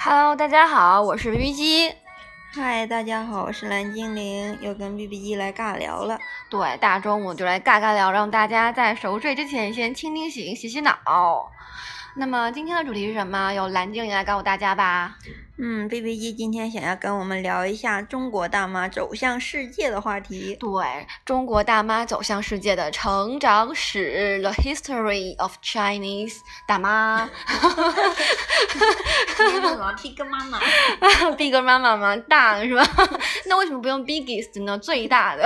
Hello，大家好，我是 B B 机。嗨，大家好，我是蓝精灵，又跟 B B 机来尬聊了。对，大中午就来尬尬聊，让大家在熟睡之前先清清醒、洗洗脑。那么今天的主题是什么？由蓝精灵来告诉大家吧。嗯，B B 机今天想要跟我们聊一下中国大妈走向世界的话题。对中国大妈走向世界的成长史，The History of Chinese 大妈。老 P 跟妈妈。Big 妈妈吗？大的是吧？那为什么不用 biggest 呢？最大的。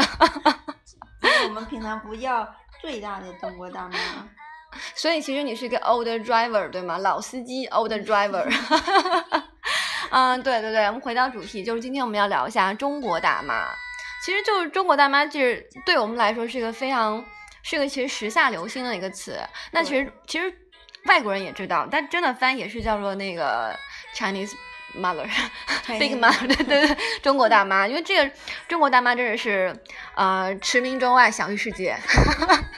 因为我们平常不叫最大的中国大妈。所以其实你是一个 old driver 对吗？老司机 old driver。嗯，对对对，我们回到主题，就是今天我们要聊一下中国大妈。其实就是中国大妈，就是对我们来说是一个非常是个其实时下流行的一个词。那其实其实外国人也知道，但真的翻译也是叫做那个 Chinese mother。Big 妈，对对对，中国大妈，因为这个中国大妈真的是，呃，驰名中外，享誉世界。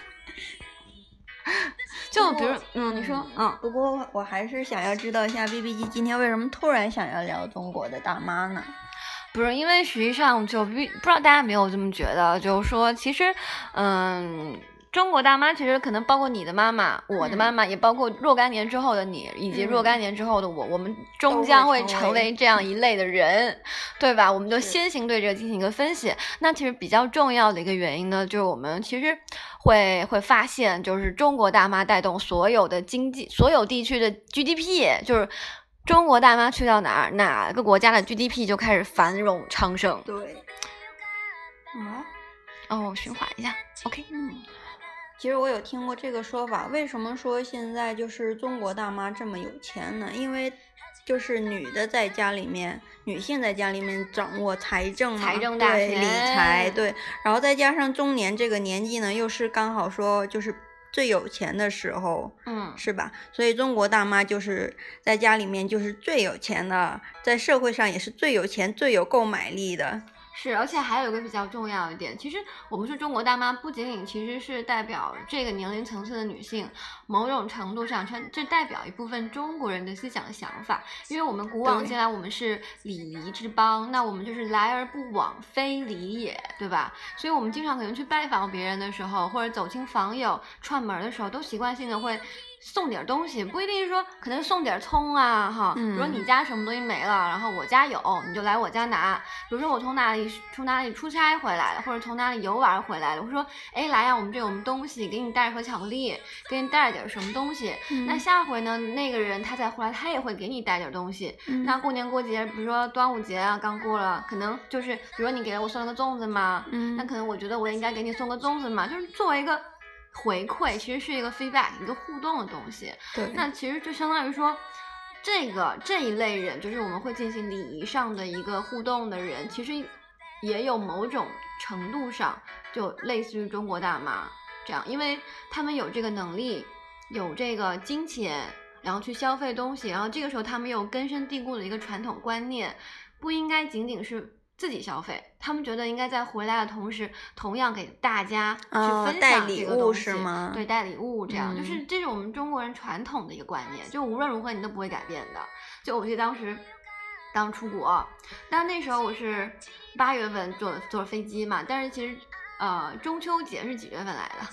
就比如，嗯，你说，嗯，不过我还是想要知道一下 B B 机今天为什么突然想要聊中国的大妈呢？不是，因为实际上就不不知道大家有没有这么觉得，就是说，其实，嗯。中国大妈其实可能包括你的妈妈，我的妈妈，也包括若干年之后的你，以及若干年之后的我，我们终将会成为这样一 类的人，对吧？我们就先行对这个进行一个分析。那其实比较重要的一个原因呢，就是我们其实会会发现，就是中国大妈带动所有的经济，所有地区的 GDP，就是中国大妈去到哪儿，哪个国家的 GDP 就开始繁荣昌盛。对。嗯。哦，循环一下，OK，嗯。其实我有听过这个说法，为什么说现在就是中国大妈这么有钱呢？因为就是女的在家里面，女性在家里面掌握财政、财政大权、理财，对，然后再加上中年这个年纪呢，又是刚好说就是最有钱的时候，嗯，是吧？所以中国大妈就是在家里面就是最有钱的，在社会上也是最有钱、最有购买力的。是，而且还有一个比较重要一点，其实我们说中国大妈，不仅仅其实是代表这个年龄层次的女性，某种程度上，它这代表一部分中国人的思想想法。因为我们古往今来，我们是礼仪之邦，那我们就是来而不往非礼也，对吧？所以我们经常可能去拜访别人的时候，或者走亲访友、串门的时候，都习惯性的会。送点东西，不一定是说，可能送点葱啊，哈。嗯。比如说你家什么东西没了，然后我家有，你就来我家拿。比如说我从哪里从哪里出差回来了，或者从哪里游玩回来了，我说，哎，来呀，我们这有我们东西，给你带盒巧克力，给你带点什么东西。嗯。那下回呢，那个人他再回来，他也会给你带点东西。嗯。那过年过节，比如说端午节啊，刚过了，可能就是，比如说你给了我送了个粽子嘛，嗯。那可能我觉得我也应该给你送个粽子嘛，就是作为一个。回馈其实是一个 feedback，一个互动的东西。对，那其实就相当于说，这个这一类人，就是我们会进行礼仪上的一个互动的人，其实也有某种程度上就类似于中国大妈这样，因为他们有这个能力，有这个金钱，然后去消费东西，然后这个时候他们有根深蒂固的一个传统观念，不应该仅仅是。自己消费，他们觉得应该在回来的同时，同样给大家去分享这个东西，是吗？对，带礼物这样，嗯、就是这是我们中国人传统的一个观念，就无论如何你都不会改变的。就我记得当时刚出国，但那时候我是八月份坐坐飞机嘛，但是其实呃中秋节是几月份来的？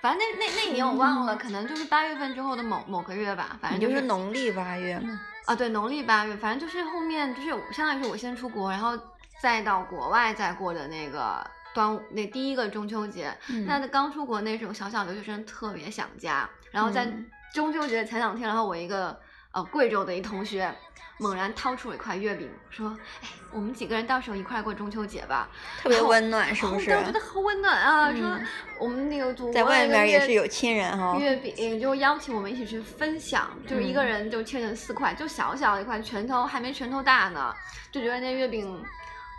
反正那那那年我忘了，可能就是八月份之后的某某个月吧，反正就是农历八月嘛。啊，对，农历八月，反正就是后面就是相当于是我先出国，然后再到国外再过的那个端午那第一个中秋节。嗯、那刚出国那时候小小留学生特别想家，然后在嗯中秋节前两天，然后我一个呃贵州的一同学猛然掏出了一块月饼，说：“哎，我们几个人到时候一块过中秋节吧。”特别温暖，是不是？我觉得好温暖啊！嗯、说我们那个祖国在外面也是有亲人哈、哦。月饼就邀请我们一起去分享，就是一个人就切成四块，嗯、就小小的一块，拳头还没拳头大呢，就觉得那月饼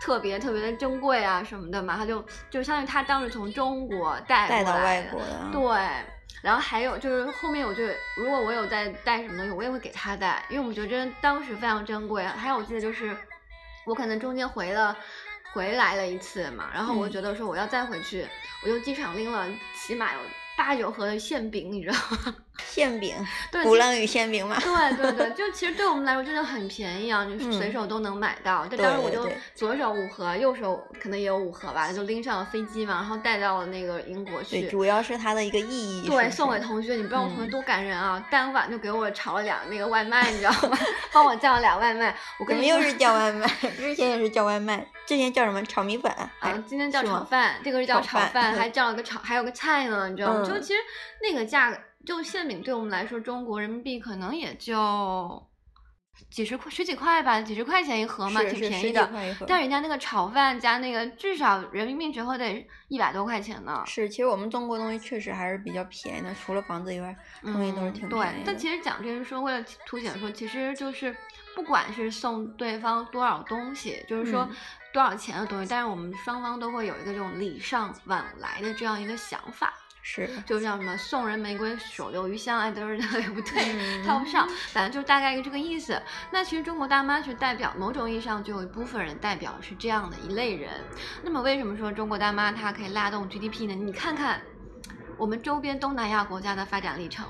特别特别的珍贵啊什么的嘛，他就就相当于他当时从中国带带到外国的，对。然后还有就是后面我就如果我有在带什么东西，我也会给他带，因为我觉得真当时非常珍贵。还有我记得就是我可能中间回了回来了一次嘛，然后我嗯觉得说我要再回去，我就机场拎了起码有八九盒的馅饼，你知道吗？馅饼，对，鼓浪屿馅饼嘛。对对对，就其实对我们来说真的很便宜啊，就是嗯随手都能买到。就当时我就左手五盒，右手可能也有五盒吧，就拎上了飞机嘛，然后带到了那个英国对，去。主要是它的一个意义。对，送给同学，你不知道我同学嗯多感人啊！当晚就给我炒了俩那个外卖，你知道吗？帮我叫了俩外卖。我跟你说怎么又是叫外卖？之前也是叫外卖，之前叫什么炒米粉？啊，今天叫炒饭，这个是叫炒饭，还叫了个炒，还有个菜呢，你知道吗？就嗯其实那个价格，就馅饼对我们来说，中国人民币可能也就几十块、十几块吧，几十块钱一盒嘛，挺便宜的。但人家那个炒饭加那个，至少人民币折合得一百多块钱呢。是，其实我们中国东西确实还是比较便宜的，除了房子以外，东西都是挺便宜，的。但其实讲这是说，为了凸显说，其实就是不管是送对方多少东西，就是说嗯多少钱的东西，但是我们双方都会有一个这种礼尚往来的这样一个想法。是，就像什么送人玫瑰，手留余香，哎，都是 也不对，嗯套不上，反正就是大概一个这个意思。那其实中国大妈是代表某种意义上就有一部分人代表是这样的一类人。那么为什么说中国大妈她可以拉动 GDP 呢？你看看我们周边东南亚国家的发展历程，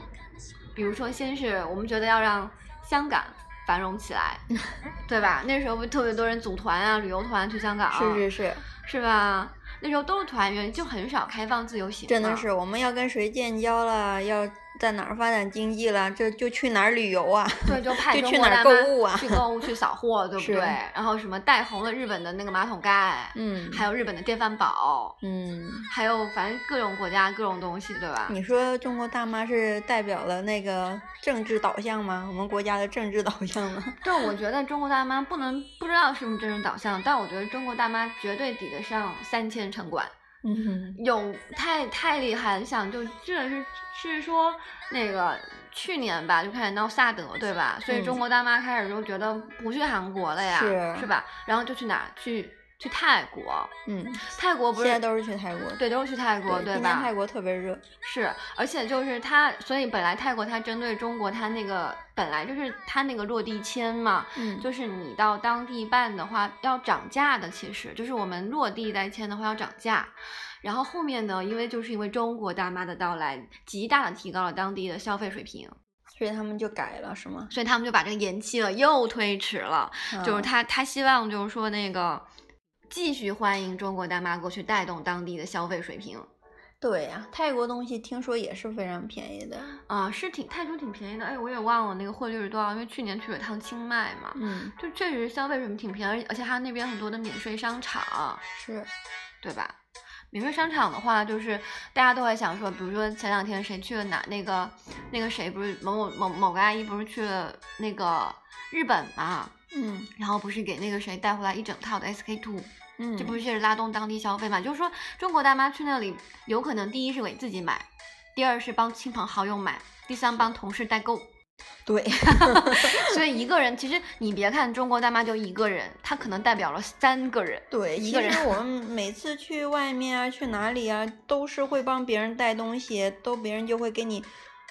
比如说先是我们觉得要让香港。繁荣起来，对吧？那时候不特别多人组团啊，旅游团去香港，是是是，是吧？那时候都是团员，就很少开放自由行。真的是，我们要跟谁建交了，要在哪儿发展经济了，这就去哪儿旅游啊？对，就 派去哪儿中国大妈购物啊去购物去扫货，对不对？然后什么带红了日本的那个马桶盖，嗯，还有日本的电饭煲，嗯，还有反正各种国家各种东西，对吧？你说中国大妈是代表了那个政治导向吗？我们国家的政治导向吗？对，我觉得中国大妈不能不知道是不是政治导向，但我觉得中国大妈绝对抵得上三千城管。嗯，有太太厉害了，你想就这是是说那个去年吧就开始闹萨德对吧？所以嗯中国大妈开始就觉得不去韩国了呀，是是吧？然后就去哪儿去去泰国，嗯，泰国不是现在都是去泰国，对都是去泰国对，对吧？今年泰国特别热，是，而且就是它，所以本来泰国它针对中国，它那个本来就是它那个落地签嘛，嗯，就是你到当地办的话要涨价的，其实就是我们落地再签的话要涨价。然后后面呢，因为就是因为中国大妈的到来，极大的提高了当地的消费水平，所以他们就改了，是吗？所以他们就把这个延期了，又推迟了。就是嗯他他希望就是说那个继续欢迎中国大妈过去带动当地的消费水平。对呀、泰国东西听说也是非常便宜的，啊、是挺泰铢挺便宜的，哎，我也忘了那个汇率是多少，因为去年去了趟清迈嘛，嗯，就确实消费水平挺便宜，而且它那边很多的免税商场，是，对吧？免税商场的话，就是大家都会想说，比如说前两天谁去了哪那个那个谁不是某某某某个阿姨不是去了那个日本嘛，嗯。然后不是给那个谁带回来一整套的 SK two，嗯，这不是拉动当地消费嘛？就是说中国大妈去那里，有可能第一是给自己买，第二是帮亲朋好友买，第三帮同事代购。对，所以一个人，其实你别看中国大妈就一个人，她可能代表了三个人。对，一个人其实我们每次去外面啊，去哪里啊，都是会帮别人带东西，都别人就会给你。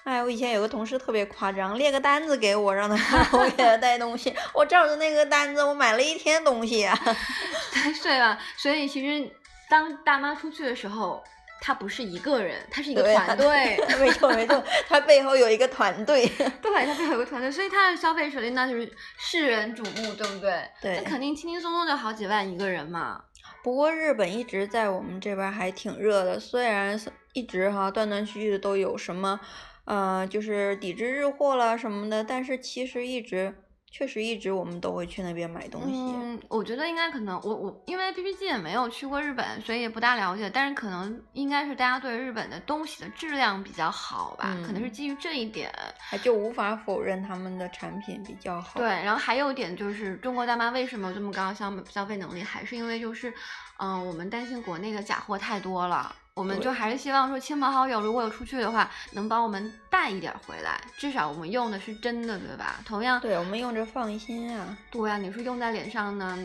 哎，我以前有个同事特别夸张，列个单子给我，让他 我给他带东西。我照着那个单子，我买了一天东西啊。对吧？所以其实当大妈出去的时候，她不是一个人，她是一个团队。没错没错，他背后有一个团队。对，她背后有个团队，所以她的消费水平那就是世人瞩目，对不对？对那肯定轻轻松松就好几万一个人嘛。不过日本一直在我们这边还挺热的，虽然一直哈断断续续的都有什么，呃，就是抵制日货了什么的，但是其实一直确实一直我们都会去那边买东西。嗯，我觉得应该可能我我因为 B B G 也没有去过日本，所以也不大了解。但是可能应该是大家对日本的东西的质量比较好吧，可能是嗯基于这一点。还就无法否认他们的产品比较好。对，，然后还有一点就是中国大妈为什么有这么高消消费能力，还是因为就是，嗯、我们担心国内的假货太多了。我们就还是希望说，亲朋好友如果有出去的话，能帮我们带一点儿回来，至少我们用的是真的，对吧？同样，对我们用着放心啊。对呀、你说用在脸上呢，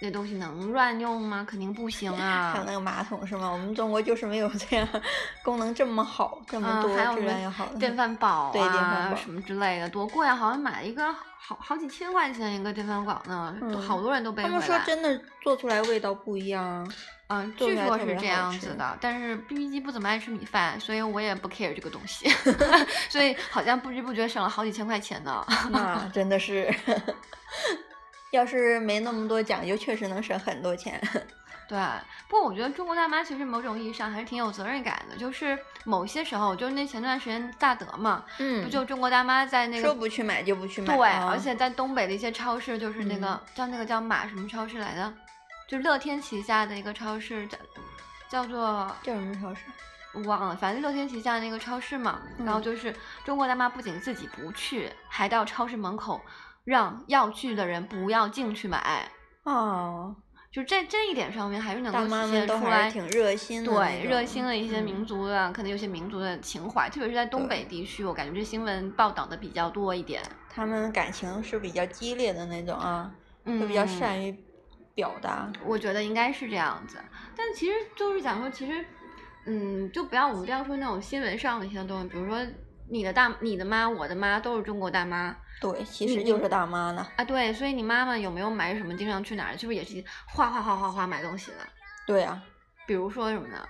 那东西能乱用吗？肯定不行啊。还有那个马桶是吗？我们中国就是没有这样功能这么好，这么嗯，多还有质量那又好的电饭煲对电饭煲啊什么之类的，多贵啊！好像买一个好好几千块钱一个电饭煲呢，嗯好多人都背他们。说真的做出来味道不一样啊。嗯，据说是这样子的，但是 B B 机不怎么爱吃米饭，所以我也不 care 这个东西，所以好像不知不觉省了好几千块钱呢。那真的是，要是没那么多讲究，确实能省很多钱。对，不过我觉得中国大妈其实某种意义上还是挺有责任感的，就是某些时候，就是那前段时间大德嘛，嗯不就中国大妈在那个说。不去买就不去买。对，啊而且在东北的一些超市，就是那个、嗯叫那个叫马什么超市来的，就乐天旗下的一个超市，叫叫做叫什么超市？我忘了，反正乐天旗下的那个超市嘛。然后嗯就是中国大妈不仅自己不去，还到超市门口让要去的人不要进去买，哦，就这这一点上面还是能大够体现出来挺热心的对热心的一些民嗯族的，可能有些民族的情怀，特别是在东北地区，我感觉这新闻报道的比较多一点。他们感情是比较激烈的那种啊，嗯，就比较善于表达。我觉得应该是这样子，但其实就是讲说，其实，嗯，就不要我们不要说那种新闻上的一些东西，比如说你的大、你的妈、我的妈都是中国大妈对，其实就是大妈呢。啊，对，所以你妈妈有没有买什么经常去哪儿，是不是也是哗哗哗哗哗买东西的？对啊，比如说什么呢？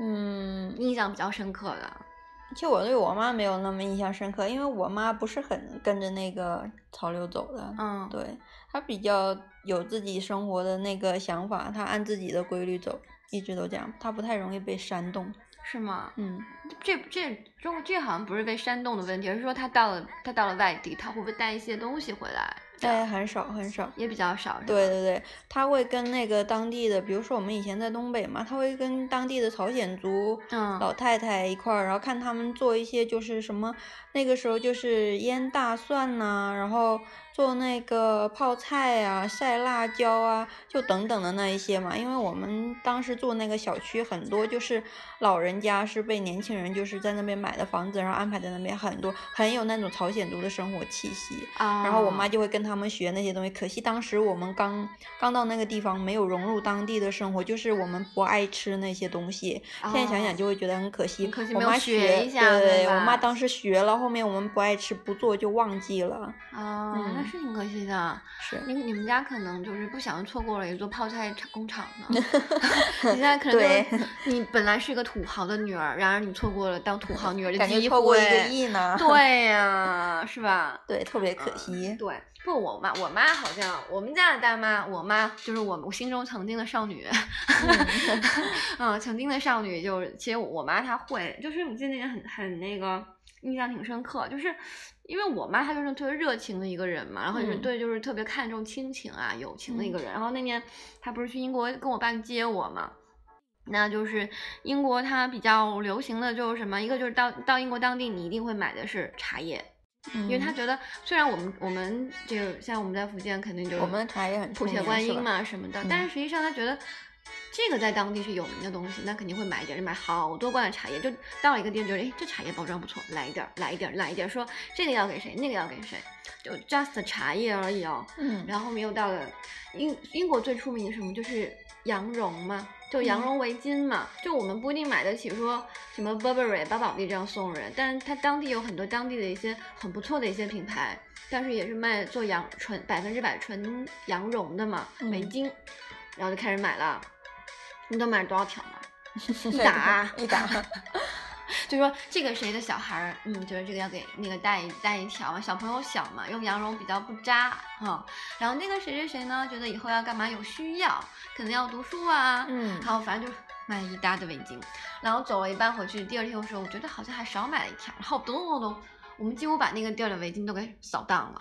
嗯，印象比较深刻的，其实我对我妈没有那么印象深刻，因为我妈不是很跟着那个潮流走的。嗯，对，她比较有自己生活的那个想法，她按自己的规律走，一直都这样，她不太容易被煽动。是吗？嗯，这这中这好像不是被煽动的问题，而是说她到了她到了外地，她会不会带一些东西回来？这样。但很少很少。也比较少，对对对，他会跟那个当地的，比如说我们以前在东北嘛，他会跟当地的朝鲜族嗯。老太太一块儿，然后看他们做一些就是什么，那个时候就是腌大蒜呐、然后做那个泡菜啊、晒辣椒啊，就等等的那一些嘛。因为我们当时住那个小区，很多就是老人家是被年轻人就是在那边买的房子，然后安排在那边，很多很有那种朝鲜族的生活气息。啊，然后我妈就会跟他们学那些东西，可惜当时我们刚刚到那个地方，没有融入当地的生活，就是我们不爱吃那些东西。现在想哦想就会觉得很可惜。我妈学一下对我妈当时学了，后面我们不爱吃不做就忘记了。哦，那嗯是挺可惜的。是，你你们家可能就是不想错过了一座泡菜厂工厂呢。你现在可能你本来是一个土豪的女儿，然而你错过了当土豪女儿的机错过一个会。亿呢。对呀、是吧？对，特别可惜。对，不，我妈，我妈好像我们家的大妈，我妈就是我我心中曾经的少女，嗯，曾经的少女就是，其实我妈她会，就是我记得那个很很那个印象挺深刻，就是因为我妈她就是特别热情的一个人嘛，然后就是嗯。对就是特别看重亲情啊友情的一个人，然后那年她不是去英国跟我爸接我嘛。那就是英国，它比较流行的就是什么？一个就是到到英国当地，你一定会买的是茶叶，因为他嗯。觉得，虽然我们我们这个像我们在福建肯定就是我们的茶叶很出谱写名是吧观音嘛什么的，嗯但是实际上他觉得这个在当地是有名的东西，那肯定会买一点，就买好多罐的茶叶。就到了一个店，觉得哎这茶叶包装不错，来一点儿，来一点儿，来一点儿，说这个要给谁，那个要给谁，就 just 茶叶而已哦。嗯，然后后面又到了英英国最出名的什么，就是羊绒嘛，就羊嗯绒围巾嘛。就我们不一定买得起说什么 Burberry、巴宝莉这样送人，但是它当地有很多当地的一些很不错的一些品牌，但是也是卖做羊纯百分之百纯羊绒的嘛围嗯巾，然后就开始买了。你都买了多少条了？一打 一打，就说这个谁的小孩儿，嗯，觉得这个要给那个带一带一条嘛，小朋友小嘛，用羊绒比较不扎哈、然后那个谁谁谁呢，觉得以后要干嘛有需要，可能要读书啊，嗯然后反正就是买了一大的围巾，然后走了一半回去，第二天的时候，我觉得好像还少买了一条，然后咚咚咚咚，我们几乎把那个地儿的围巾都给扫荡了。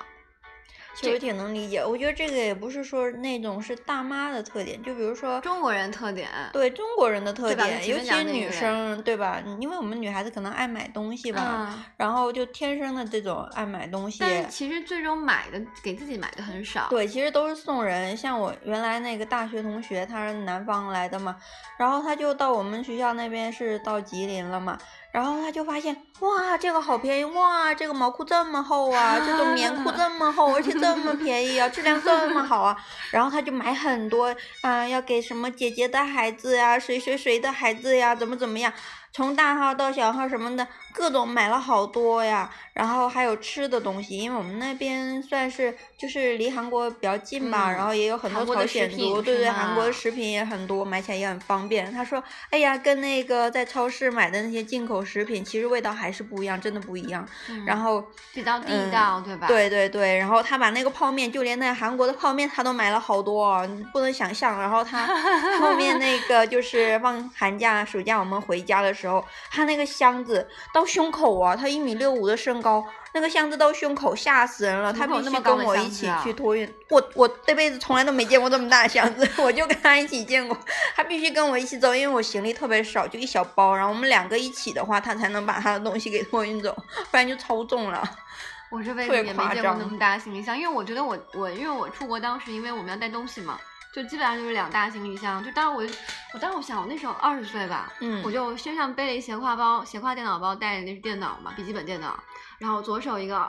其实挺能理解。我觉得这个也不是说那种是大妈的特点，就比如说中国人特点，对中国人的特点，尤其女生，对吧？嗯因为我们女孩子可能爱买东西吧，嗯，然后就天生的这种爱买东西。但其实最终买的给自己买的很少。对，其实都是送人。像我原来那个大学同学，他是南方来的嘛，然后他就到我们学校那边是到吉林了嘛，然后他就发现，哇，这个好便宜，哇，这个毛裤这么厚啊，这种棉裤这么厚，而且这么便宜啊，质量这么好啊，然后他就买很多啊，要给什么姐姐的孩子呀，谁谁谁的孩子呀，怎么怎么样。从大号到小号什么的，各种买了好多呀。然后还有吃的东西，因为我们那边算是就是离韩国比较近吧，然后也有很多朝鲜族，对对，韩国的食品也很多，买起来也很方便。他说，哎呀，跟那个在超市买的那些进口食品，其实味道还是不一样，真的不一样。然后比较地道，对吧？对对对。然后他把那个泡面，就连那韩国的泡面，他都买了好多，你不能想象。然后他 后面那个就是放寒假、暑假我们回家的时候，他那个箱子到胸口啊，他一米六五的身高。那个箱子到胸口，吓死人了。他必须跟我一起去托运。我我这辈子从来都没见过这么大的箱子，我就跟他一起见过。他必须跟我一起走，因为我行李特别少，就一小包。然后我们两个一起的话，他才能把他的东西给托运走，不然就超重了。我这辈子也没见过那么大的行李箱，因为我觉得我我因为我出国当时因为我们要带东西嘛。就基本上就是两大行李箱，就当时我，我当时我想，我那时候二十岁吧，嗯，我就身上背了一斜挎包，斜挎电脑包，带的那是电脑嘛，笔记本电脑，然后左手一个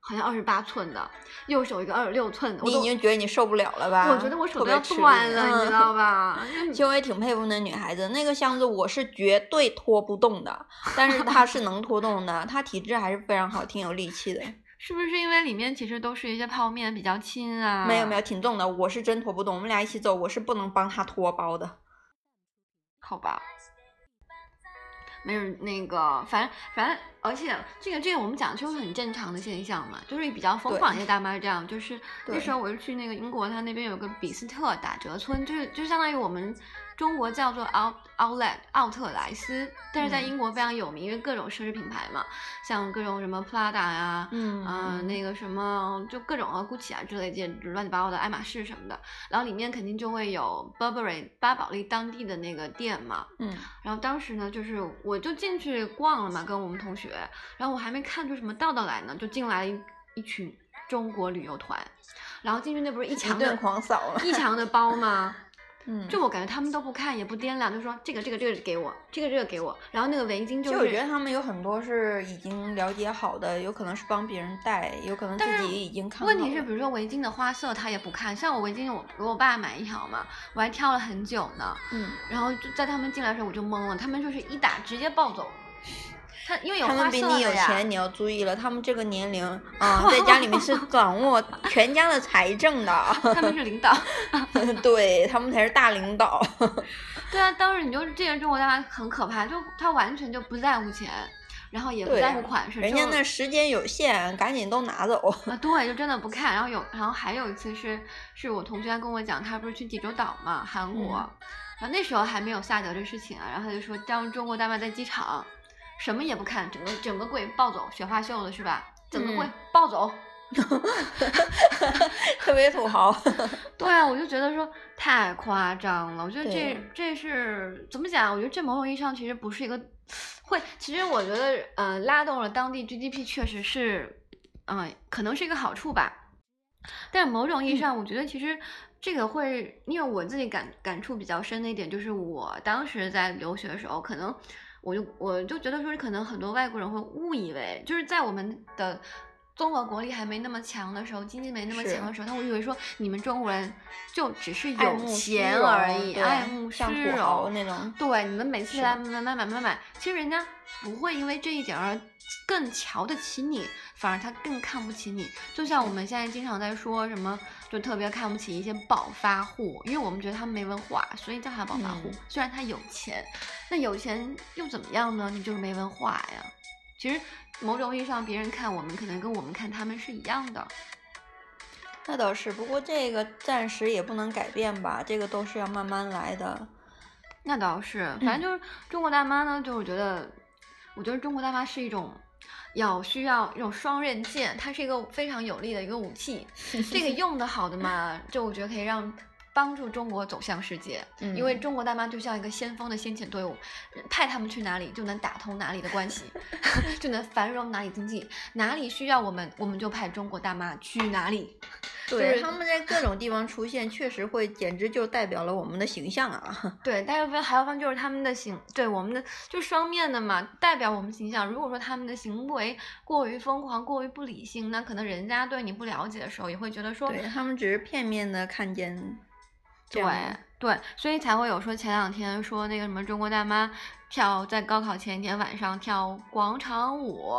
好像二十八寸的，右手一个二十六寸的，你已经觉得你受不了了吧？我觉得我手都要断了，你知道吧？其实我也挺佩服那女孩子，那个箱子我是绝对拖不动的，但是她是能拖动的，她体质还是非常好，挺有力气的。是不是因为里面其实都是一些泡面，比较轻啊？没有没有，挺重的。我是真拖不动，我们俩一起走，我是不能帮他拖包的。好吧，没有那个，反正反正，而且这个这个我们讲就是很正常的现象嘛，就是比较疯狂一些大妈是这样。就是那时候我就去那个英国，他那边有个比斯特打折村，就是就相当于我们。中国叫做奥奥莱奥特莱斯，但是在英国非常有名，因为各种奢侈品牌嘛，像各种什么 Prada 呀，嗯，那个什么就各种啊，GUCCI 啊之类这乱七八糟的爱马仕什么的，然后里面肯定就会有 Burberry 巴宝莉当地的那个店嘛，嗯，然后当时呢，就是我就进去逛了嘛，跟我们同学，然后我还没看出什么道道来呢，就进来了一群中国旅游团，然后进去那不是一墙的狂扫一墙的包吗？嗯，就我感觉他们都不看也不掂量，就说这个这个这个给我，这个这个给我，然后那个围巾就是。就我觉得他们有很多是已经了解好的，有可能是帮别人带，有可能自己已经看。问题是，比如说围巾的花色他也不看，像我围巾我给我爸买一条嘛，我还挑了很久呢。嗯。然后就在他们进来的时候我就懵了，他们就是一打直接抱走。他因为有他们比你有钱，你要注意了。他们这个年龄 啊，在家里面是掌握全家的财政的。他们是领导，对他们才是大领导。对啊，当时你就这个中国大妈很可怕，就他完全就不在乎钱，然后也不在乎款式。人家那时间有限，赶紧都拿走。啊，对，就真的不看。然后有，然后还有一次是，是我同学跟我讲，他不是去济州岛嘛，韩国，然后那时候还没有萨德这事情啊，然后他就说，当中国大妈在机场。什么也不看，整个整个柜抱走，雪花秀的是吧？整个柜抱走，特别土豪。对啊，我就觉得说太夸张了。我觉得这这是怎么讲？我觉得这某种意义上其实不是一个会，其实我觉得嗯，拉动了当地 GDP 确实是嗯，可能是一个好处吧。但某种意义上，我觉得其实这个会，因为我自己感感触比较深的一点就是，我当时在留学的时候，可能。我就我就觉得说，可能很多外国人会误以为，就是在我们的综合国力还没那么强的时候，经济没那么强的时候，他会以为说你们中国人就只是有钱而已，爱慕虚荣那种。对，你们每次来买买买买买，其实人家不会因为这一点而更瞧得起你，反而他更看不起你。就像我们现在经常在说什么。就特别看不起一些暴发户，因为我们觉得他们没文化，所以叫他暴发户。虽然他有钱，那有钱又怎么样呢？你就是没文化呀。其实某种意义上，别人看我们可能跟我们看他们是一样的。那倒是，不过这个暂时也不能改变吧，这个都是要慢慢来的。那倒是，反正就是中国大妈呢，就是觉得，我觉得中国大妈是一种。要需要一种双刃剑，它是一个非常有力的一个武器。这个用的好的嘛，就我觉得可以让帮助中国走向世界，嗯因为中国大妈就像一个先锋的先遣队伍，派他们去哪里就能打通哪里的关系，就能繁荣哪里经济，哪里需要我们，我们就派中国大妈去哪里。对，就是他们在各种地方出现，确实会，简直就代表了我们的形象啊。对，但是还有方就是他们的形，对我们的就双面的嘛，代表我们形象。如果说他们的行为过于疯狂、过于不理性，那可能人家对你不了解的时候，也会觉得说，对他们只是片面的看见这对，对，所以才会有说前两天说那个什么中国大妈跳在高考前一天晚上跳广场舞，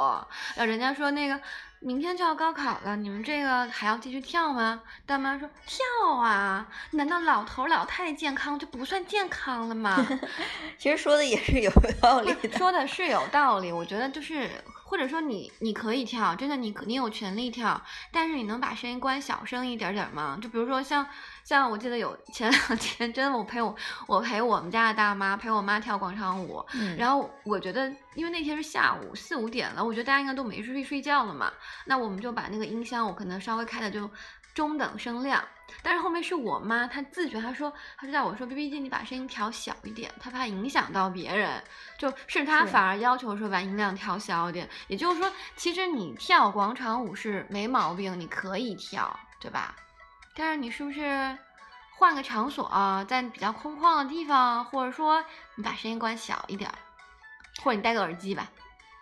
然后人家说那个明天就要高考了，你们这个还要继续跳吗？大妈说跳啊，难道老头老太太健康就不算健康了吗？其实说的也是有道理的。说的是有道理，我觉得就是，或者说你你可以跳，真的你可你有权利跳，但是你能把声音关小声一点点吗？就比如说像像我记得有前两天，真的我陪我我陪我们家的大妈陪我妈跳广场舞，嗯然后我觉得因为那天是下午四五点了，我觉得大家应该都没睡睡觉了嘛，那我们就把那个音箱我可能稍微开的就中等声量。但是后面是我妈，她自觉，她说，她就叫我说，B B 机，你把声音调小一点，她怕影响到别人，就是她反而要求说把音量调小一点。也就是说，其实你跳广场舞是没毛病，你可以跳，对吧？但是你是不是换个场所、啊，在比较空旷的地方，或者说你把声音关小一点儿，或者你戴个耳机吧。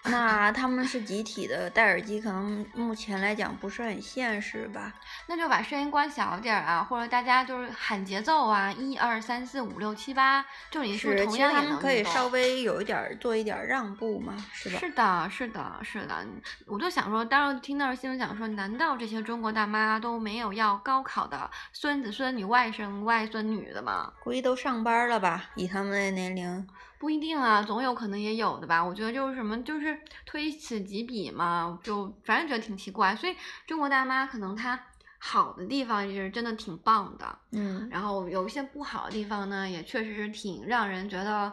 那他们是集体的，戴耳机可能目前来讲不是很现实吧？那就把声音关小点儿啊，或者大家就是喊节奏啊，一二三四五六七八，就你是同样也能可以稍微有一点儿做一点儿让步嘛，是吧？是的，是的，是的，我就想说，当时听到新闻讲说，难道这些中国大妈都没有要高考的孙子孙女、外甥外孙女的吗？估计都上班了吧？以他们的年龄，不一定啊，总有可能也有的吧。我觉得就是什么，就是推此及彼嘛，就反正觉得挺奇怪。所以中国大妈可能她好的地方就是真的挺棒的，嗯，然后有一些不好的地方呢，也确实是挺让人觉得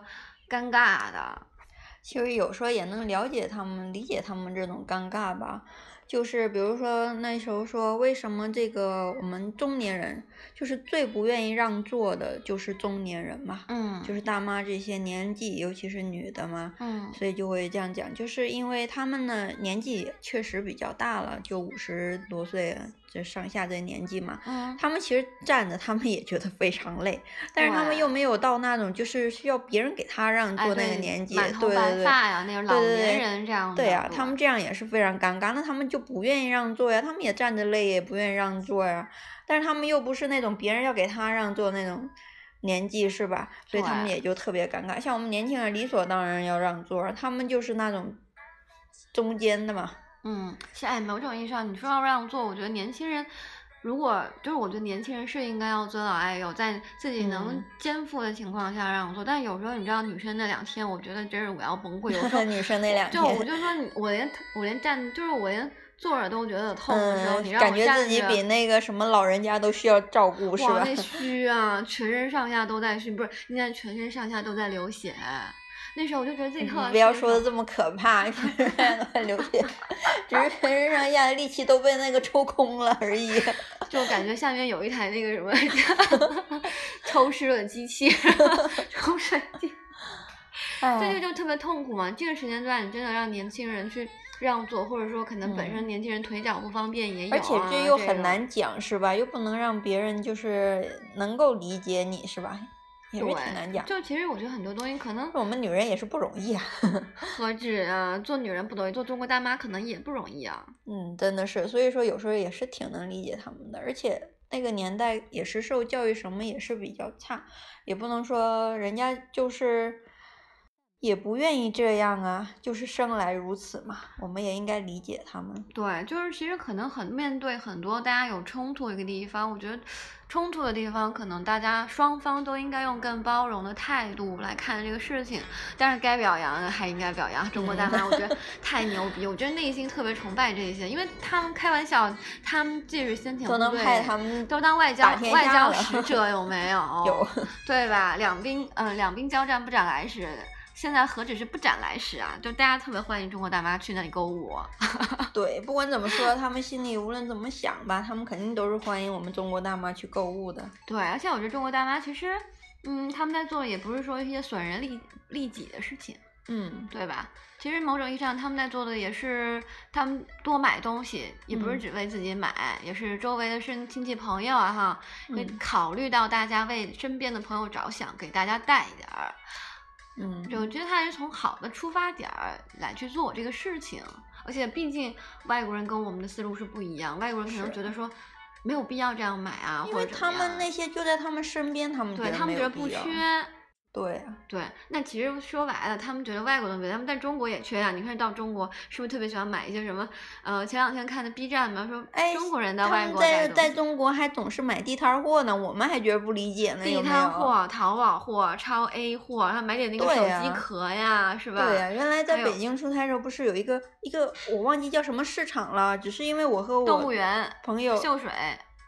尴尬的。其实有时候也能了解他们，理解他们这种尴尬吧。就是比如说那时候说，为什么这个我们中年人就是最不愿意让座的，就是中年人嘛，嗯，就是大妈这些年纪，尤其是女的嘛，嗯所以就会这样讲，就是因为他们呢年纪确实比较大了，就五十多岁这上下这年纪嘛，嗯，他们其实站着，他们也觉得非常累，但是他们又没有到那种就是需要别人给他让哎座那个对年纪，对对对。发呀，那种老对对年对人这样。对呀、他们这样也是非常尴尬，那他们就不愿意让座呀，他们也站着累，也不愿意让座呀。但是他们又不是那种别人要给他让座那种年纪，是吧？所以他们也就特别尴尬。像我们年轻人理所当然要让座，他们就是那种中间的嘛。嗯，是哎，某种意义上，你说要让座，我觉得年轻人。如果就是我觉得年轻人是应该要尊老爱幼，在自己能嗯肩负的情况下让座，但有时候你知道女生那两天，我觉得真是我要崩溃。有时候 女生那两就我，就说你，我连我连站，就是我连坐着都觉得 痛的时候，嗯你，让感我站觉自己着比那个什么老人家都需要照顾，是，吧？那虚啊，全身上下都在虚，不是，现在全身上下都在流血。那时候我就觉得自己不要说的这么可怕，下都在流血，只是全身上下的力气都被那个抽空了而已。就感觉下面有一台那个什么 抽湿的机器，抽水机，这哎就就特别痛苦嘛。这个时间段，你真的让年轻人去让座，或者说可能本身年轻人腿脚不方便也有、啊而且这又很难讲，是吧？又不能让别人就是能够理解你，是吧？也是挺难讲。就其实我觉得很多东西可能我们女人也是不容易啊，何止啊，做女人不容易，做中国大妈可能也不容易啊。嗯，真的是，所以说有时候也是挺能理解他们的，而且那个年代也是受教育什么也是比较差，也不能说人家就是也不愿意这样啊，就是生来如此嘛，我们也应该理解他们。对，就是其实可能很面对很多大家有冲突的一个地方，我觉得冲突的地方可能大家双方都应该用更包容的态度来看这个事情，但是该表扬的还应该表扬中国大妈，我觉得太牛逼，我觉得内心特别崇拜这些，因为他们开玩笑，他们既是先遣部都能派队他们都当外交外交使者有没有？有，对吧？两兵，嗯、两兵交战不斩来使。现在何止是不斩来使啊，就大家特别欢迎中国大妈去那里购物。对，不管怎么说，他们心里无论怎么想吧，他们肯定都是欢迎我们中国大妈去购物的。对，而且我觉得中国大妈其实，嗯，他们在做也不是说一些损人利利己的事情，嗯，对吧？其实某种意义上，他们在做的也是他们多买东西，也不是嗯只为自己买，也是周围的亲亲戚朋友啊哈，会嗯考虑到大家为身边的朋友着想，给大家带一点儿。嗯，就我觉得他是从好的出发点儿来去做这个事情，而且毕竟外国人跟我们的思路是不一样，外国人可能觉得说没有必要这样买啊，或因为者他们那些就在他们身边，他们对他们觉得不缺。对啊，对，那其实说白了，他们觉得外国东西，他们在中国也缺呀、你看到中国是不是特别喜欢买一些什么？呃，前两天看的 B 站嘛，说哎中国人到外国在在中国还总是买地摊货呢，我们还觉得不理解呢，地？摊货、淘宝货、超 A 货，然后买点那个手机壳呀，是吧？对呀、原来在北京出差的时候，不是有一个一个我忘记叫什么市场了，只是因为我和我动物园、朋友，秀水、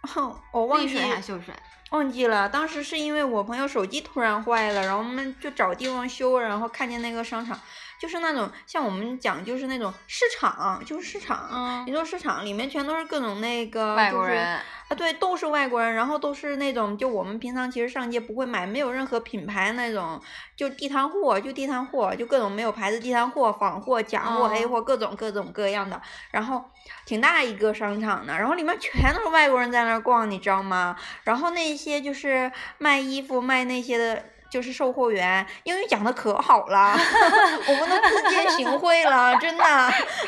我忘记丽水还秀水，忘记了，当时是因为我朋友手机突然坏了，然后我们就找地方修，然后看见那个商场，就是那种像我们讲就是那种市场，就是市场，嗯你，说市场里面全都是各种那个就是外国人，啊，对，都是外国人，然后都是那种就我们平常其实上街不会买，没有任何品牌那种，就地摊货，就地摊货，就各种没有牌子地摊货、仿货、假货、哦 A 货，各种各种各样的，然后挺大一个商场的，然后里面全都是外国人在那儿逛，你知道吗？然后那些就是卖衣服、卖那些的。就是售货员，英语讲的可好了，我们都自荐行贿了，真的，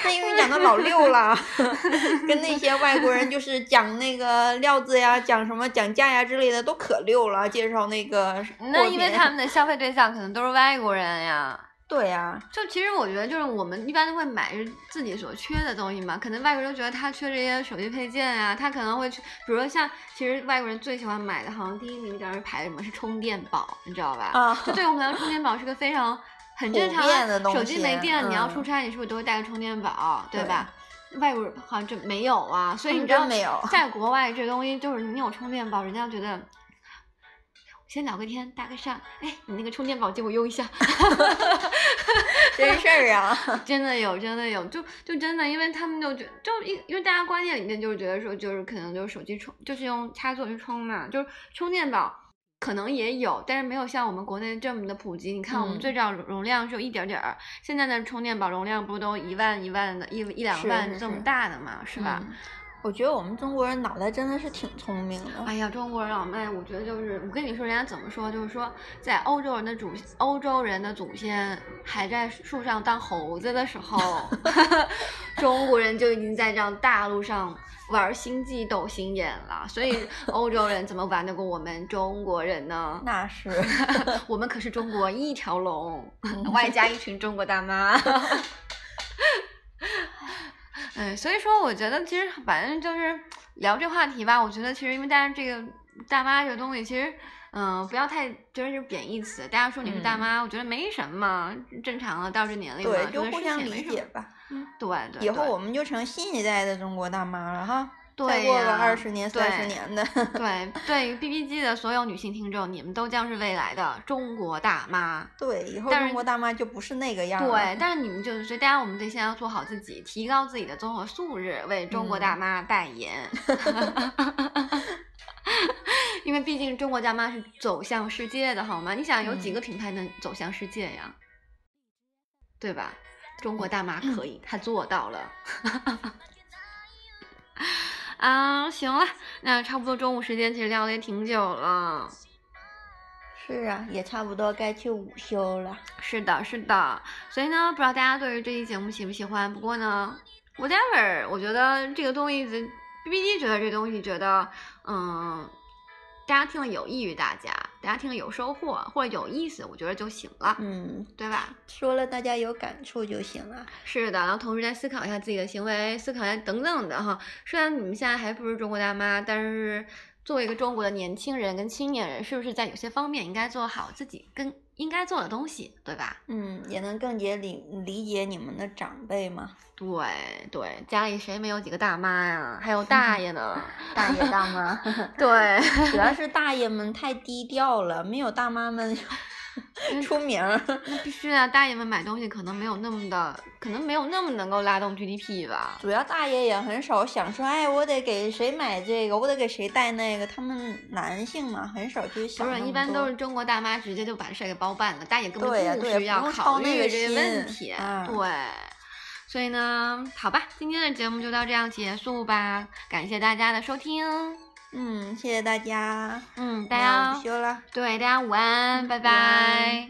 那英语讲的老溜了，跟那些外国人就是讲那个料子呀，讲什么讲价呀之类的都可溜了，介绍那个那因为他们的消费对象可能都是外国人呀。对呀、就其实我觉得，就是我们一般都会买是自己所缺的东西嘛。可能外国人觉得他缺这些手机配件啊，他可能会去，比如说像，其实外国人最喜欢买的，好像第一名当时排什么是充电宝，你知道吧？啊，就对我们来说，充电宝是个非常很正常的东手机没西电，你要嗯出差，你是不是都会带个充电宝，对对吧？外国人好像就没有啊，所以你知道没有在国外这东西就是你有充电宝，人家觉得。先聊个天，搭个讪，哎，你那个充电宝借我用一下。真事儿啊，真的有，真的有，就就真的，因为他们就觉就因因为大家观念里面就是觉得说，就是可能就是手机充，就是用插座去充嘛，就是充电宝可能也有，但是没有像我们国内这么的普及。你看我们嗯最早容量是有一点点儿，现在的充电宝容量不都一万一万的，一一两万这么大的嘛，是吧？嗯我觉得我们中国人脑袋真的是挺聪明的。哎呀，中国人老妹，我觉得就是我跟你说，人家怎么说，就是说，在欧洲人的祖欧洲人的祖先还在树上当猴子的时候，中国人就已经在这样大陆上玩星际斗心眼了。所以欧洲人怎么玩得过我们中国人呢？那是，我们可是中国一条龙，外加一群中国大妈。嗯，所以说我觉得其实反正就是聊这话题吧，我觉得其实因为大家这个大妈这个东西，其实嗯、不要太就是贬义词。大家说你是大嗯妈，我觉得没什么，正常的到这年龄了，对，就互相理。解吧。嗯，对对，以后我们就成新一代的中国大妈了哈。再对过个呀二十年、三十对年的，对对于 B B G 的所有女性听众，你们都将是未来的中国大妈。对，以后中国大妈就不是那个样儿了。对，但是你们就是，所以大家我们得先要做好自己，提高自己的综合素质，为中国大嗯妈代言。因为毕竟中国大妈是走向世界的，好吗？你想有几嗯个品牌能走向世界呀？对吧？中国大妈嗯可以，她做到了。啊，行了，那差不多中午时间其实聊的也挺久了。是啊，也差不多该去午休了。是的，是的，所以呢，不知道大家对于这期节目喜不喜欢？不过呢，whatever，我觉得这个东西，B B D 觉得这东西觉得，嗯，大家听了有益于大家，大家听了有收获或者有意思，我觉得就行了，嗯，对吧？说了大家有感触就行了。是的，然后同时再思考一下自己的行为，思考一下等等的哈。虽然你们现在还不是中国大妈，但是作为一个中国的年轻人跟青年人，是不是在有些方面应该做好自己跟应该做的东西，对吧？嗯，也能更也理理解你们的长辈嘛，对对，家里谁没有几个大妈呀？还有大爷呢。大爷大妈。对，主要是大爷们太低调了，没有大妈们 出名儿。那必须啊，大爷们买东西可能没有那么的，可能没有那么能够拉动 GDP 吧。主要大爷也很少想说，哎，我得给谁买这个，我得给谁带那个。他们男性嘛，很少去想不是，一般都是中国大妈直接就把事儿给包办了，大爷根本不需要考虑这些问题。啊对，所以呢，好吧，今天的节目就到这样结束吧，感谢大家的收听。嗯，谢谢大家，嗯，大家午休了。对大家午安，拜拜。